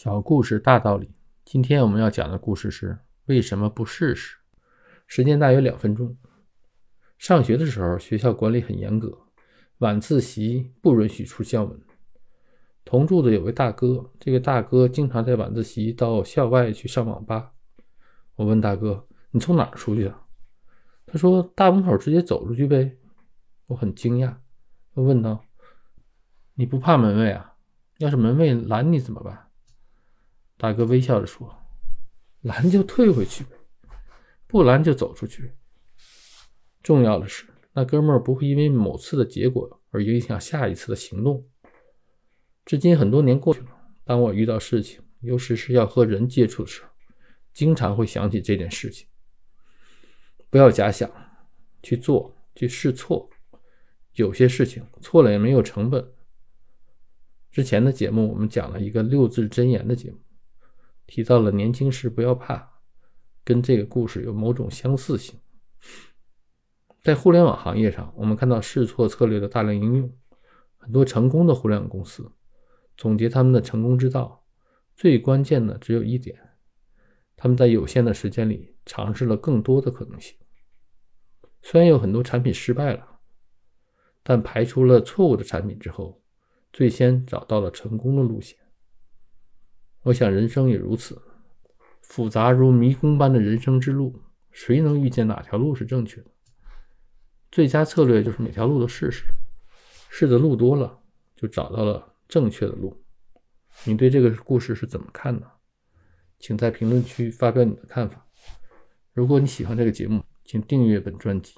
小故事大道理。今天我们要讲的故事是为什么不试试？时间大约两分钟。上学的时候，学校管理很严格，晚自习不允许出校门。同住的有位大哥，这个大哥经常在晚自习到校外去上网吧。我问大哥：“你从哪儿出去的？”他说：“大门口直接走出去呗。”我很惊讶，我问道：“你不怕门卫啊？要是门卫拦你怎么办？”大哥微笑着说：“拦就退回去，不拦就走出去。重要的是，那哥们儿不会因为某次的结果而影响下一次的行动。”至今很多年过去了，当我遇到事情，尤其是要和人接触的时候，经常会想起这件事情。不要假想，去做，去试错。有些事情错了也没有成本。之前的节目我们讲了一个六字真言的节目。提到了年轻时不要怕，跟这个故事有某种相似性。在互联网行业上，我们看到试错策略的大量应用，很多成功的互联网公司总结他们的成功之道，最关键的只有一点：他们在有限的时间里尝试了更多的可能性。虽然有很多产品失败了，但排除了错误的产品之后，最先找到了成功的路线。我想人生也如此，复杂如迷宫般的人生之路，谁能预见哪条路是正确的？最佳策略就是每条路都试试，试的路多了，就找到了正确的路。你对这个故事是怎么看的？请在评论区发表你的看法。如果你喜欢这个节目，请订阅本专辑。